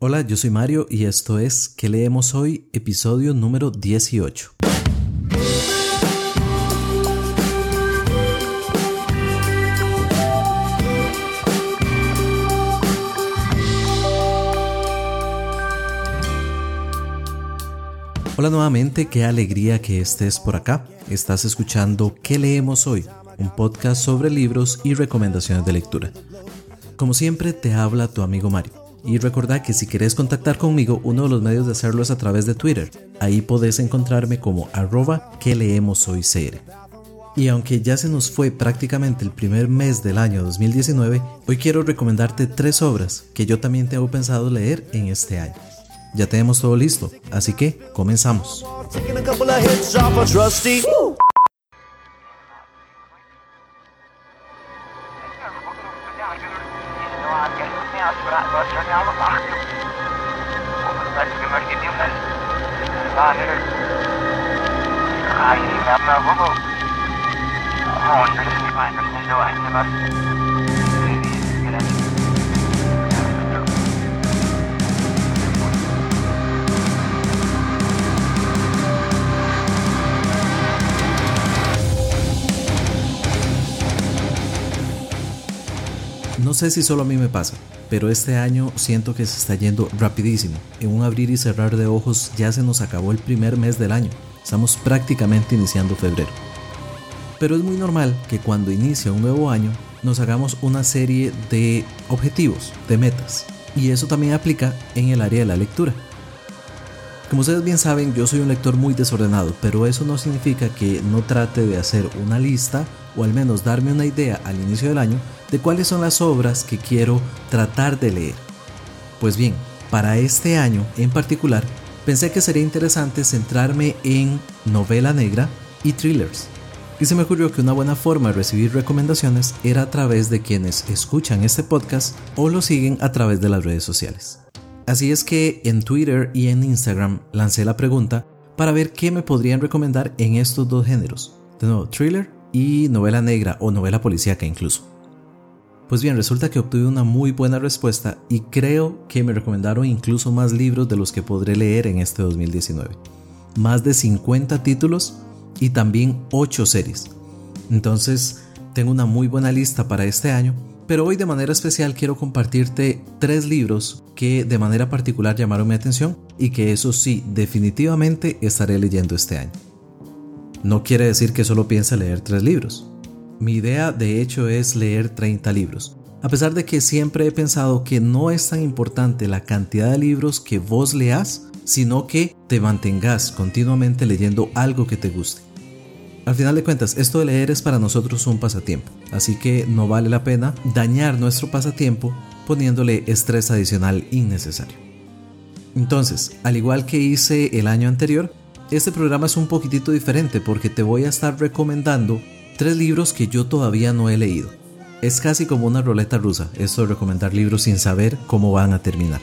Hola, yo soy Mario y esto es ¿Qué leemos hoy? Episodio número 18. Hola nuevamente, qué alegría que estés por acá. Estás escuchando ¿Qué leemos hoy? Un podcast sobre libros y recomendaciones de lectura. Como siempre, te habla tu amigo Mario. Y recordad que si querés contactar conmigo, uno de los medios de hacerlo es a través de Twitter. Ahí podés encontrarme como arroba que leemos hoy CR. Y aunque ya se nos fue prácticamente el primer mes del año 2019, hoy quiero recomendarte tres obras que yo también tengo pensado leer en este año. Ya tenemos todo listo, así que comenzamos. Sé si solo a mí me pasa, pero este año siento que se está yendo rapidísimo. En un abrir y cerrar de ojos ya se nos acabó el primer mes del año. Estamos prácticamente iniciando febrero. Pero es muy normal que cuando inicia un nuevo año nos hagamos una serie de objetivos, de metas. Y eso también aplica en el área de la lectura. Como ustedes bien saben, yo soy un lector muy desordenado, pero eso no significa que no trate de hacer una lista o al menos darme una idea al inicio del año de cuáles son las obras que quiero tratar de leer. Pues bien, para este año en particular, pensé que sería interesante centrarme en novela negra y thrillers. Y se me ocurrió que una buena forma de recibir recomendaciones era a través de quienes escuchan este podcast o lo siguen a través de las redes sociales. Así es que en Twitter y en Instagram lancé la pregunta para ver qué me podrían recomendar en estos dos géneros. De nuevo, thriller y novela negra o novela policíaca incluso. Pues bien, resulta que obtuve una muy buena respuesta y creo que me recomendaron incluso más libros de los que podré leer en este 2019. Más de 50 títulos y también 8 series. Entonces, tengo una muy buena lista para este año pero hoy de manera especial quiero compartirte tres libros que de manera particular llamaron mi atención y que eso sí, definitivamente estaré leyendo este año. No quiere decir que solo piense leer tres libros. Mi idea de hecho es leer 30 libros, a pesar de que siempre he pensado que no es tan importante la cantidad de libros que vos leas, sino que te mantengas continuamente leyendo algo que te guste. Al final de cuentas, esto de leer es para nosotros un pasatiempo, así que no vale la pena dañar nuestro pasatiempo poniéndole estrés adicional innecesario. Entonces, al igual que hice el año anterior, este programa es un poquitito diferente porque te voy a estar recomendando tres libros que yo todavía no he leído. Es casi como una roleta rusa, esto de recomendar libros sin saber cómo van a terminar.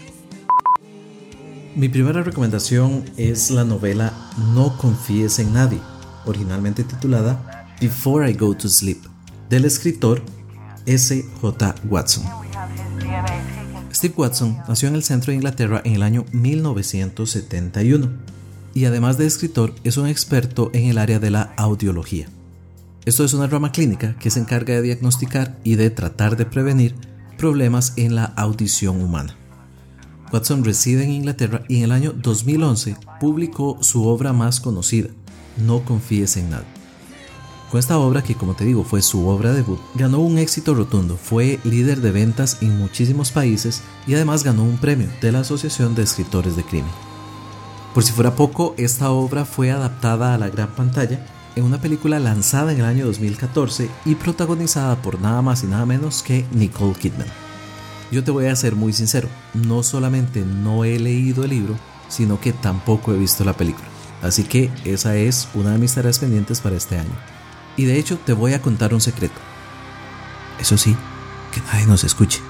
Mi primera recomendación es la novela No confíes en nadie originalmente titulada Before I Go to Sleep, del escritor S. J. Watson. Steve Watson nació en el centro de Inglaterra en el año 1971 y además de escritor es un experto en el área de la audiología. Esto es una rama clínica que se encarga de diagnosticar y de tratar de prevenir problemas en la audición humana. Watson reside en Inglaterra y en el año 2011 publicó su obra más conocida, no confíes en nada. Con esta obra, que como te digo fue su obra debut, ganó un éxito rotundo, fue líder de ventas en muchísimos países y además ganó un premio de la Asociación de Escritores de Crimen. Por si fuera poco, esta obra fue adaptada a la gran pantalla en una película lanzada en el año 2014 y protagonizada por nada más y nada menos que Nicole Kidman. Yo te voy a ser muy sincero, no solamente no he leído el libro, sino que tampoco he visto la película. Así que esa es una de mis tareas pendientes para este año. Y de hecho te voy a contar un secreto. Eso sí, que nadie nos escuche.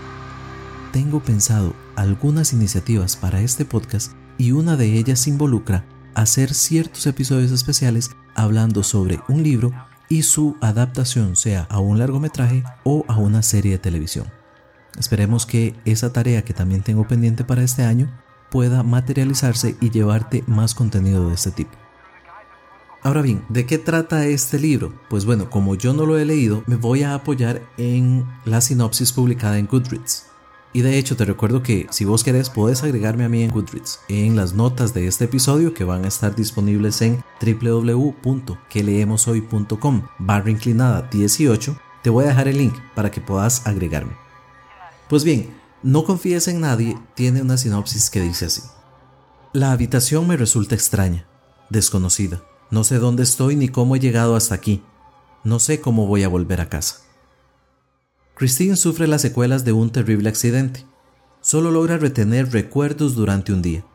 Tengo pensado algunas iniciativas para este podcast y una de ellas involucra hacer ciertos episodios especiales hablando sobre un libro y su adaptación sea a un largometraje o a una serie de televisión. Esperemos que esa tarea que también tengo pendiente para este año pueda materializarse y llevarte más contenido de este tipo. Ahora bien, ¿de qué trata este libro? Pues bueno, como yo no lo he leído, me voy a apoyar en la sinopsis publicada en Goodreads. Y de hecho te recuerdo que si vos querés puedes agregarme a mí en Goodreads en las notas de este episodio que van a estar disponibles en www.queleemoshoy.com barra inclinada 18. Te voy a dejar el link para que puedas agregarme. Pues bien, No confíes en nadie tiene una sinopsis que dice así. La habitación me resulta extraña, desconocida. No sé dónde estoy ni cómo he llegado hasta aquí. No sé cómo voy a volver a casa. Christine sufre las secuelas de un terrible accidente. Solo logra retener recuerdos durante un día.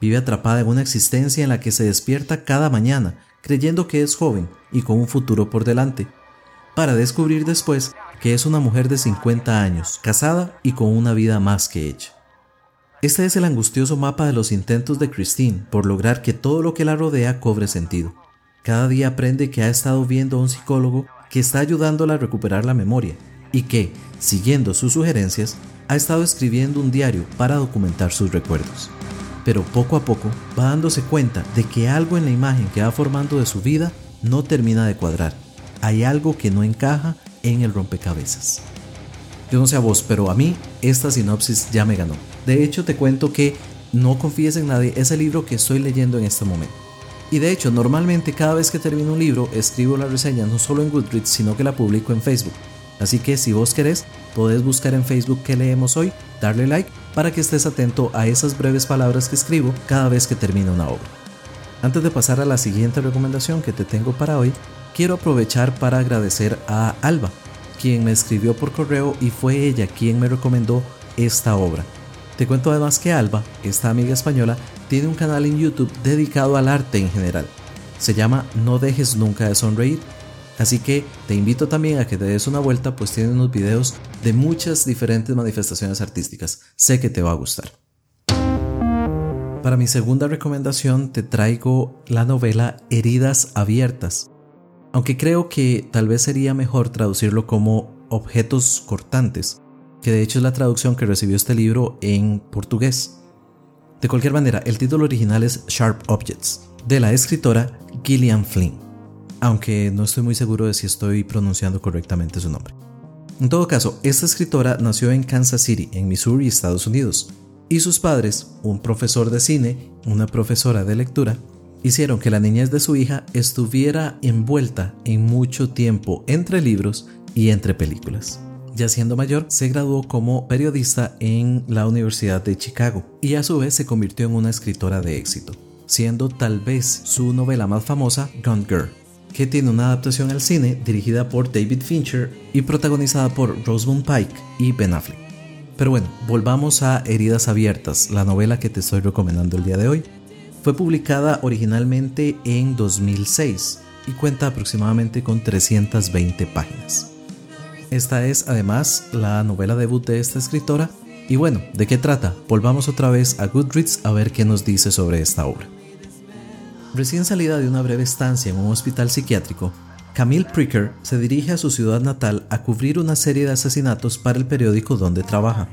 Vive atrapada en una existencia en la que se despierta cada mañana creyendo que es joven y con un futuro por delante, para descubrir después que es una mujer de 50 años, casada y con una vida más que ella. Este es el angustioso mapa de los intentos de Christine por lograr que todo lo que la rodea cobre sentido. Cada día aprende que ha estado viendo a un psicólogo que está ayudándola a recuperar la memoria y que, siguiendo sus sugerencias, ha estado escribiendo un diario para documentar sus recuerdos. Pero poco a poco va dándose cuenta de que algo en la imagen que va formando de su vida no termina de cuadrar. Hay algo que no encaja en el rompecabezas. Yo no sé a vos, pero a mí esta sinopsis ya me ganó. De hecho, te cuento que No confíes en nadie es el libro que estoy leyendo en este momento. Y de hecho, normalmente cada vez que termino un libro, escribo la reseña no solo en Goodreads, sino que la publico en Facebook. Así que si vos querés, podés buscar en Facebook qué leemos hoy, darle like para que estés atento a esas breves palabras que escribo cada vez que termino una obra. Antes de pasar a la siguiente recomendación que te tengo para hoy, quiero aprovechar para agradecer a Alba, quien me escribió por correo y fue ella quien me recomendó esta obra. Te cuento además que Alba, esta amiga española, tiene un canal en YouTube dedicado al arte en general. Se llama No dejes nunca de sonreír Así que te invito también a que te des una vuelta, pues tiene unos videos de muchas diferentes manifestaciones artísticas. Sé que te va a gustar. Para mi segunda recomendación te traigo la novela Heridas Abiertas, aunque creo que tal vez sería mejor traducirlo como objetos cortantes, que de hecho es la traducción que recibió este libro en portugués. De cualquier manera, el título original es Sharp Objects, de la escritora Gillian Flynn aunque no estoy muy seguro de si estoy pronunciando correctamente su nombre. En todo caso, esta escritora nació en Kansas City, en Missouri, Estados Unidos, y sus padres, un profesor de cine, una profesora de lectura, hicieron que la niñez de su hija estuviera envuelta en mucho tiempo entre libros y entre películas. Ya siendo mayor, se graduó como periodista en la Universidad de Chicago y a su vez se convirtió en una escritora de éxito, siendo tal vez su novela más famosa Gone Girl, que tiene una adaptación al cine dirigida por David Fincher y protagonizada por Rosamund Pike y Ben Affleck. Pero bueno, volvamos a Heridas Abiertas, la novela que te estoy recomendando el día de hoy. Fue publicada originalmente en 2006 y cuenta aproximadamente con 320 páginas. Esta es además la novela debut de esta escritora y bueno, ¿de qué trata? Volvamos otra vez a Goodreads a ver qué nos dice sobre esta obra. Recién salida de una breve estancia en un hospital psiquiátrico, Camille Pricker se dirige a su ciudad natal a cubrir una serie de asesinatos para el periódico donde trabaja.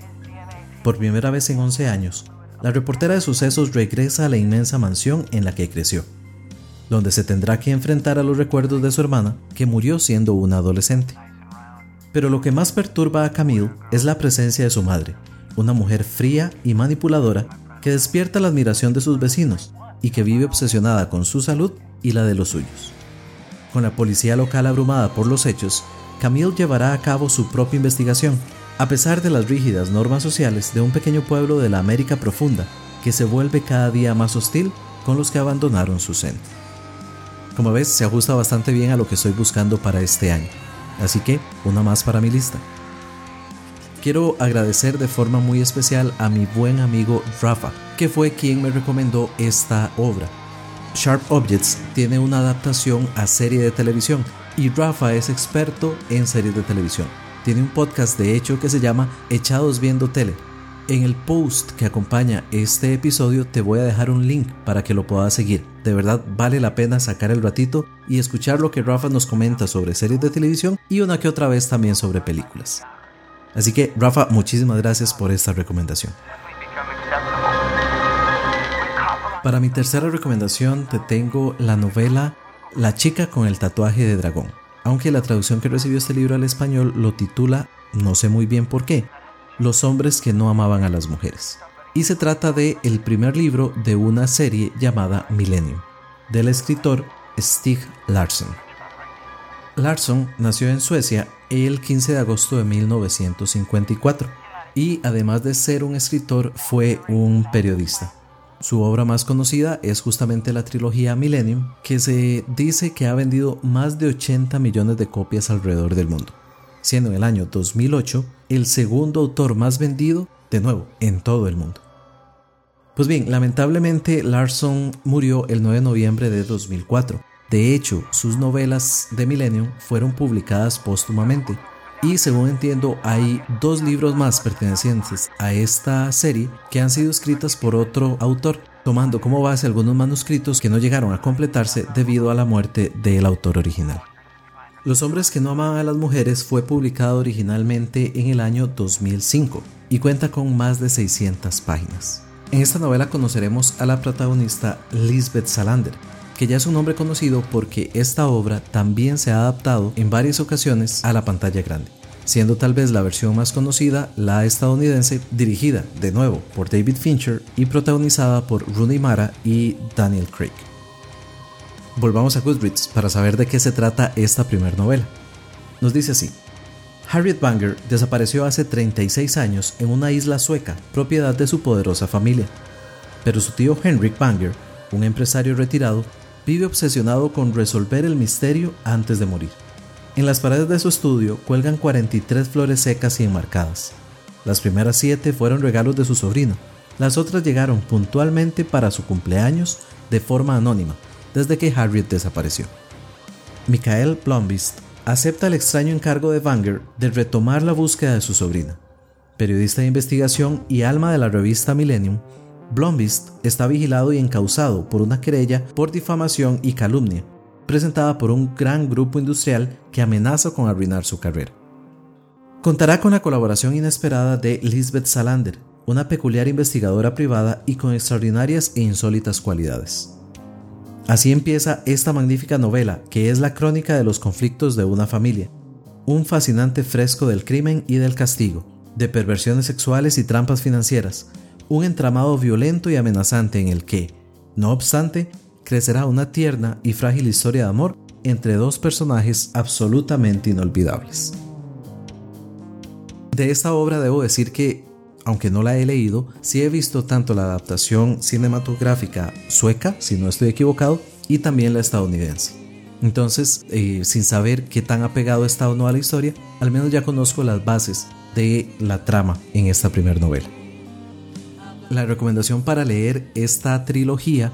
Por primera vez en 11 años, la reportera de sucesos regresa a la inmensa mansión en la que creció, donde se tendrá que enfrentar a los recuerdos de su hermana, que murió siendo una adolescente. Pero lo que más perturba a Camille es la presencia de su madre, una mujer fría y manipuladora que despierta la admiración de sus vecinos y que vive obsesionada con su salud y la de los suyos. Con la policía local abrumada por los hechos, Camille llevará a cabo su propia investigación, a pesar de las rígidas normas sociales de un pequeño pueblo de la América profunda que se vuelve cada día más hostil con los que abandonaron su centro. Como ves, se ajusta bastante bien a lo que estoy buscando para este año, así que una más para mi lista. Quiero agradecer de forma muy especial a mi buen amigo Rafa, que fue quien me recomendó esta obra. Sharp Objects tiene una adaptación a serie de televisión y Rafa es experto en series de televisión. Tiene un podcast de hecho que se llama Echados viendo tele. En el post que acompaña este episodio te voy a dejar un link para que lo puedas seguir. De verdad vale la pena sacar el ratito y escuchar lo que Rafa nos comenta sobre series de televisión y una que otra vez también sobre películas. Así que Rafa, muchísimas gracias por esta recomendación. Para mi tercera recomendación te tengo la novela La chica con el tatuaje de dragón, aunque la traducción que recibió este libro al español lo titula, no sé muy bien por qué, Los hombres que no amaban a las mujeres. Y se trata de el primer libro de una serie llamada Millennium, del escritor Stig Larsson. Larsson nació en Suecia el 15 de agosto de 1954 y además de ser un escritor fue un periodista. Su obra más conocida es justamente la trilogía Millennium, que se dice que ha vendido más de 80 millones de copias alrededor del mundo, siendo en el año 2008 el segundo autor más vendido, de nuevo, en todo el mundo. Pues bien, lamentablemente Larson murió el 9 de noviembre de 2004. De hecho, sus novelas de Millennium fueron publicadas póstumamente y según entiendo hay dos libros más pertenecientes a esta serie que han sido escritas por otro autor, tomando como base algunos manuscritos que no llegaron a completarse debido a la muerte del autor original. Los hombres que no amaban a las mujeres fue publicado originalmente en el año 2005 y cuenta con más de 600 páginas. En esta novela conoceremos a la protagonista Lisbeth Salander, que ya es un nombre conocido porque esta obra también se ha adaptado en varias ocasiones a la pantalla grande, siendo tal vez la versión más conocida la estadounidense, dirigida de nuevo por David Fincher y protagonizada por Rooney Mara y Daniel Craig. Volvamos a Goodreads para saber de qué se trata esta primera novela. Nos dice así. Harriet Banger desapareció hace 36 años en una isla sueca, propiedad de su poderosa familia. Pero su tío Henrik Banger, un empresario retirado, vive obsesionado con resolver el misterio antes de morir. En las paredes de su estudio cuelgan 43 flores secas y enmarcadas. Las primeras 7 fueron regalos de su sobrino, las otras llegaron puntualmente para su cumpleaños de forma anónima, desde que Harriet desapareció. Michael Plumbist acepta el extraño encargo de Banger de retomar la búsqueda de su sobrina. Periodista de investigación y alma de la revista Millennium, Blombeast está vigilado y encausado por una querella por difamación y calumnia, presentada por un gran grupo industrial que amenaza con arruinar su carrera. Contará con la colaboración inesperada de Lisbeth Salander, una peculiar investigadora privada y con extraordinarias e insólitas cualidades. Así empieza esta magnífica novela, que es la crónica de los conflictos de una familia, un fascinante fresco del crimen y del castigo, de perversiones sexuales y trampas financieras, un entramado violento y amenazante en el que, no obstante, crecerá una tierna y frágil historia de amor entre dos personajes absolutamente inolvidables. De esta obra debo decir que, aunque no la he leído, sí he visto tanto la adaptación cinematográfica sueca, si no estoy equivocado, y también la estadounidense. Entonces, eh, sin saber qué tan apegado está o no a la historia, al menos ya conozco las bases de la trama en esta primera novela. La recomendación para leer esta trilogía,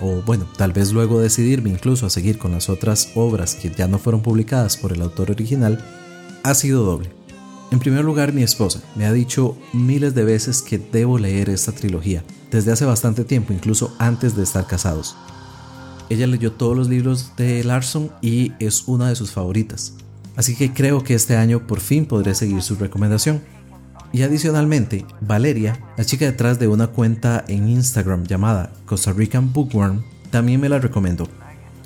o bueno, tal vez luego decidirme incluso a seguir con las otras obras que ya no fueron publicadas por el autor original, ha sido doble. En primer lugar, mi esposa me ha dicho miles de veces que debo leer esta trilogía, desde hace bastante tiempo, incluso antes de estar casados. Ella leyó todos los libros de Larson y es una de sus favoritas, así que creo que este año por fin podré seguir su recomendación. Y adicionalmente, Valeria, la chica detrás de una cuenta en Instagram llamada Costa Rican Bookworm, también me la recomendó.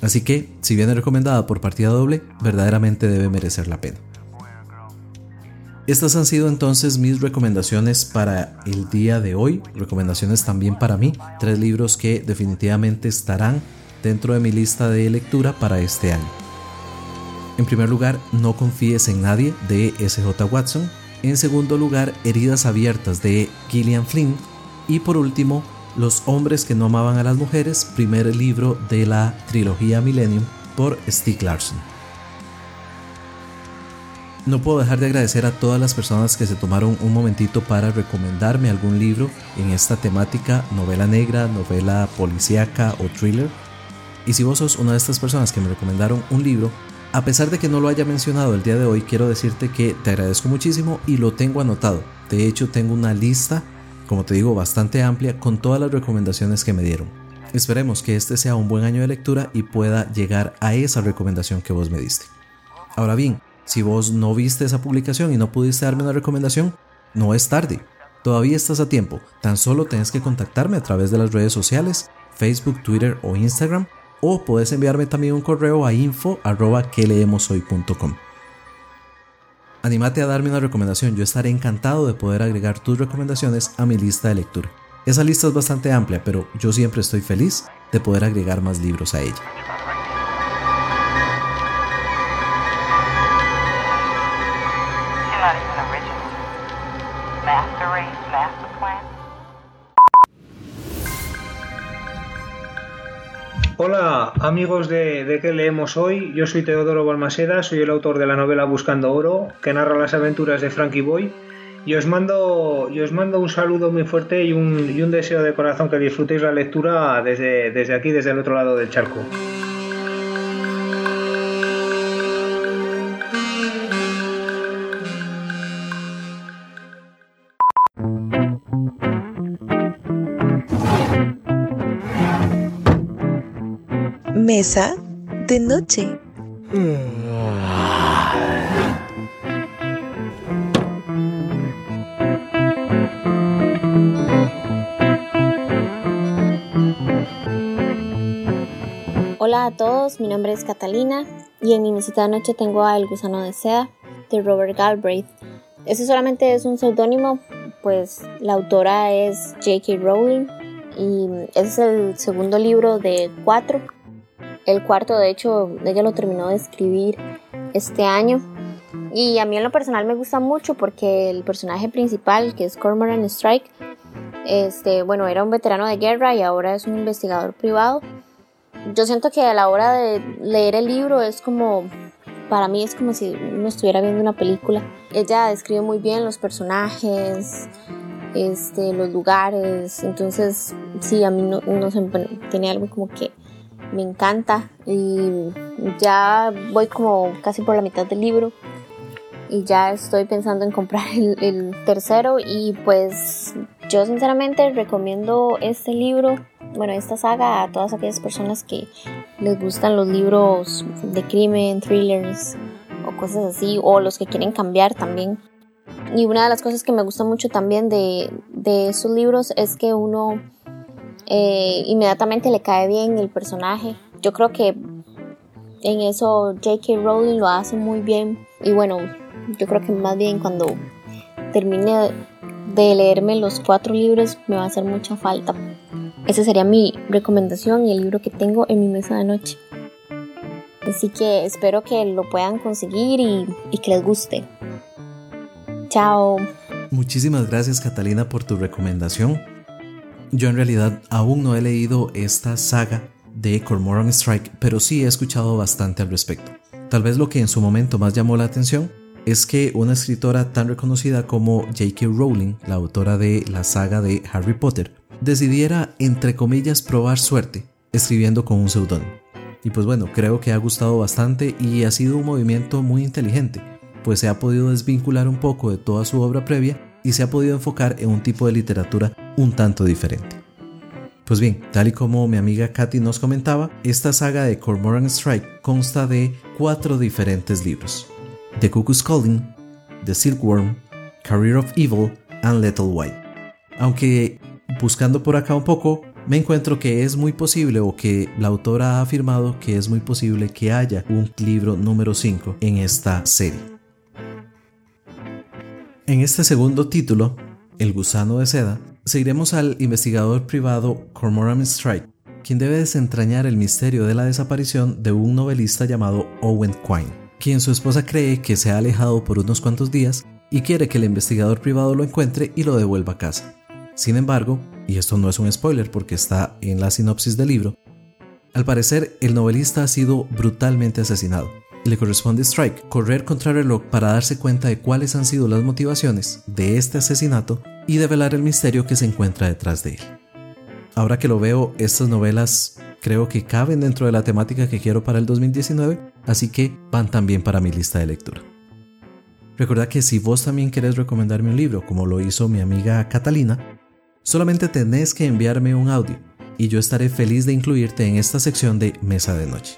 Así que, si viene recomendada por partida doble, verdaderamente debe merecer la pena. Estas han sido entonces mis recomendaciones para el día de hoy, recomendaciones también para mí, tres libros que definitivamente estarán dentro de mi lista de lectura para este año. En primer lugar, No confíes en nadie de SJ Watson, en segundo lugar, Heridas Abiertas de Gillian Flynn. Y por último, Los hombres que no amaban a las mujeres, primer libro de la trilogía Millennium por Stieg Larsson. No puedo dejar de agradecer a todas las personas que se tomaron un momentito para recomendarme algún libro en esta temática, novela negra, novela policíaca o thriller. Y si vos sos una de estas personas que me recomendaron un libro, a pesar de que no lo haya mencionado el día de hoy, quiero decirte que te agradezco muchísimo y lo tengo anotado. De hecho, tengo una lista, como te digo, bastante amplia con todas las recomendaciones que me dieron. Esperemos que este sea un buen año de lectura y pueda llegar a esa recomendación que vos me diste. Ahora bien, Si vos no viste esa publicación y no pudiste darme una recomendación, no es tarde. Todavía estás a tiempo. Tan solo tenés que contactarme a través de las redes sociales, Facebook, Twitter o Instagram, o puedes enviarme también un correo a info@queleemoshoy.com. Anímate a darme una recomendación, yo estaré encantado de poder agregar tus recomendaciones a mi lista de lectura. Esa lista es bastante amplia, pero yo siempre estoy feliz de poder agregar más libros a ella. Amigos de, de qué leemos hoy, yo soy Teodoro Balmaseda, soy el autor de la novela Buscando Oro, que narra las aventuras de Frankie Boy, y os mando, os mando un saludo muy fuerte y un, y un deseo de corazón que disfrutéis la lectura desde, desde aquí, desde el otro lado del charco. De noche. Hola a todos, mi nombre es Catalina y en mi mesita de noche tengo a El gusano de seda de Robert Galbraith. Ese solamente es un seudónimo, pues la autora es J.K. Rowling y es el segundo libro de cuatro el cuarto, de hecho, ella lo terminó de escribir este año. Y a mí en lo personal me gusta mucho porque el personaje principal, que es Cormoran Strike, este, bueno, era un veterano de guerra y ahora es un investigador privado. Yo siento que a la hora de leer el libro es como, para mí es como si uno estuviera viendo una película. Ella describe muy bien los personajes, este, los lugares, entonces sí, a mí no, no sé, tiene algo como que me encanta y ya voy como casi por la mitad del libro y ya estoy pensando en comprar el, tercero y pues yo sinceramente recomiendo este libro, bueno, esta saga a todas aquellas personas que les gustan los libros de crimen, thrillers o cosas así, o los que quieren cambiar también. Y una de las cosas que me gusta mucho también de, de esos libros es que uno eh, inmediatamente le cae bien el personaje. Yo creo que en eso J.K. Rowling lo hace muy bien. Y bueno, yo creo que más bien cuando termine de leerme los cuatro libros me va a hacer mucha falta. Esa sería mi recomendación y el libro que tengo en mi mesa de noche. Así que espero que lo puedan conseguir y, y que les guste. Chao. Muchísimas gracias Catalina por tu recomendación. Yo en realidad aún no he leído esta saga de Cormoran Strike, pero sí he escuchado bastante al respecto. Tal vez lo que en su momento más llamó la atención es que una escritora tan reconocida como J.K. Rowling, la autora de la saga de Harry Potter, decidiera, entre comillas, probar suerte escribiendo con un seudónimo. Y pues bueno, creo que ha gustado bastante y ha sido un movimiento muy inteligente, pues se ha podido desvincular un poco de toda su obra previa y se ha podido enfocar en un tipo de literatura un tanto diferente. Pues bien, tal y como mi amiga Katy nos comentaba, esta saga de Cormoran Strike consta de cuatro diferentes libros: The Cuckoo's Calling, The Silkworm, Career of Evil and Little White. Aunque buscando por acá un poco, me encuentro que es muy posible o que la autora ha afirmado que es muy posible que haya un libro número 5 en esta serie. En este segundo título, El gusano de seda, seguiremos al investigador privado Cormoran Strike, quien debe desentrañar el misterio de la desaparición de un novelista llamado Owen Quine, quien su esposa cree que se ha alejado por unos cuantos días y quiere que el investigador privado lo encuentre y lo devuelva a casa. Sin embargo, y esto no es un spoiler porque está en la sinopsis del libro, al parecer el novelista ha sido brutalmente asesinado le corresponde Strike correr contra el para darse cuenta de cuáles han sido las motivaciones de este asesinato y develar el misterio que se encuentra detrás de él. Ahora que lo veo, estas novelas creo que caben dentro de la temática que quiero para el 2019, así que van también para mi lista de lectura. Recuerda que si vos también querés recomendarme un libro, como lo hizo mi amiga Catalina, solamente tenés que enviarme un audio y yo estaré feliz de incluirte en esta sección de Mesa de Noche.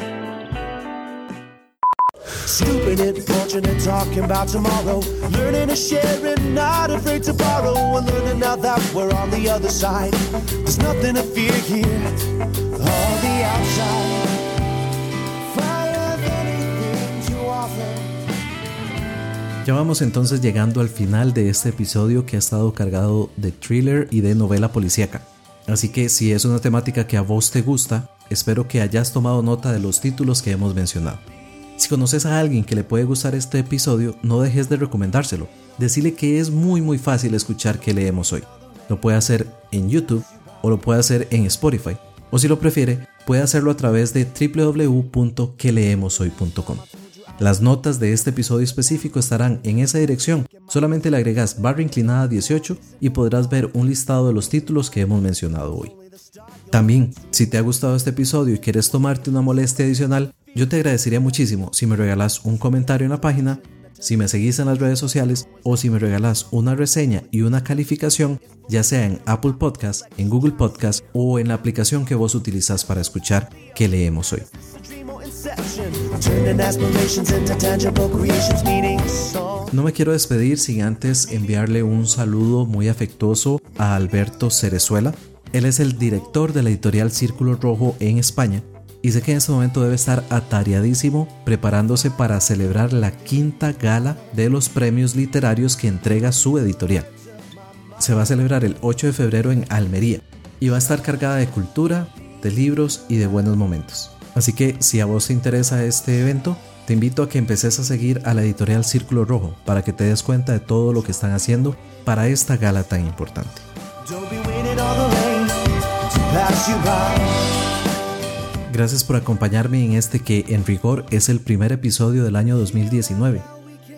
Stupid it, fortunate, talking about tomorrow. Learning to share and not afraid to borrow. And learning now that we're on the other side. There's nothing to fear here. All the outside. Ya vamos entonces llegando al final de este episodio que ha estado cargado de thriller y de novela policíaca. Así que si es una temática que a vos te gusta, espero que hayas tomado nota de los títulos que hemos mencionado. Si conoces a alguien que le puede gustar este episodio, no dejes de recomendárselo. Decirle que es muy muy fácil escuchar que leemos hoy. Lo puede hacer en YouTube o lo puede hacer en Spotify. O si lo prefiere, puede hacerlo a través de www.queleemoshoy.com. Las notas de este episodio específico estarán en esa dirección. Solamente le agregas barra inclinada 18 y podrás ver un listado de los títulos que hemos mencionado hoy. También, si te ha gustado este episodio y quieres tomarte una molestia adicional, yo te agradecería muchísimo si me regalas un comentario en la página, si me seguís en las redes sociales o si me regalas una reseña y una calificación, ya sea en Apple Podcast, en Google Podcast o en la aplicación que vos utilizas para escuchar que leemos hoy. No me quiero despedir sin antes enviarle un saludo muy afectuoso a Alberto Cerezuela. Él es el director de la editorial Círculo Rojo en España y sé que en este momento debe estar atareadísimo preparándose para celebrar la quinta gala de los premios literarios que entrega su editorial. Se va a celebrar el 8 de febrero en Almería y va a estar cargada de cultura, de libros y de buenos momentos. Así que si a vos te interesa este evento, te invito a que empeces a seguir a la editorial Círculo Rojo para que te des cuenta de todo lo que están haciendo para esta gala tan importante. Gracias por acompañarme en este que en rigor es el primer episodio del año 2019.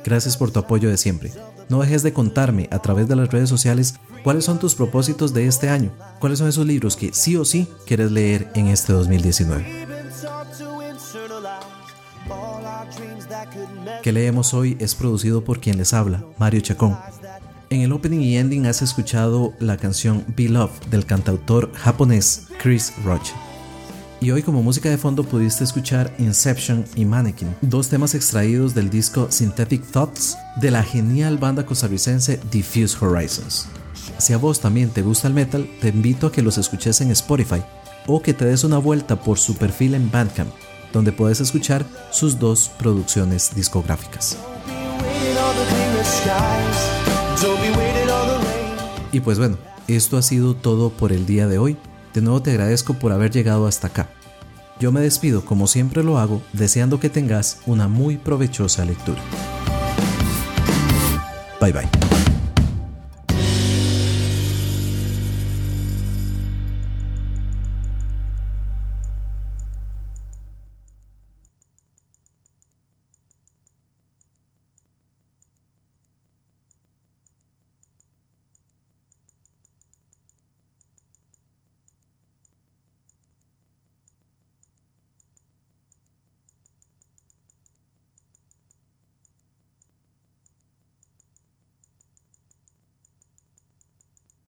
Gracias por tu apoyo de siempre. No dejes de contarme a través de las redes sociales cuáles son tus propósitos de este año, cuáles son esos libros que sí o sí quieres leer en este 2019. Que leemos hoy es producido por quien les habla, Mario Chacón. En el opening y ending has escuchado la canción Be Love del cantautor japonés Chris Roche y hoy como música de fondo pudiste escuchar Inception y Mannequin, dos temas extraídos del disco Synthetic Thoughts de la genial banda costarricense Diffuse Horizons. Si a vos también te gusta el metal, te invito a que los escuches en Spotify o que te des una vuelta por su perfil en Bandcamp, donde puedes escuchar sus dos producciones discográficas. Y pues bueno, esto ha sido todo por el día de hoy. De nuevo te agradezco por haber llegado hasta acá. Yo me despido como siempre lo hago, deseando que tengas una muy provechosa lectura. Bye bye.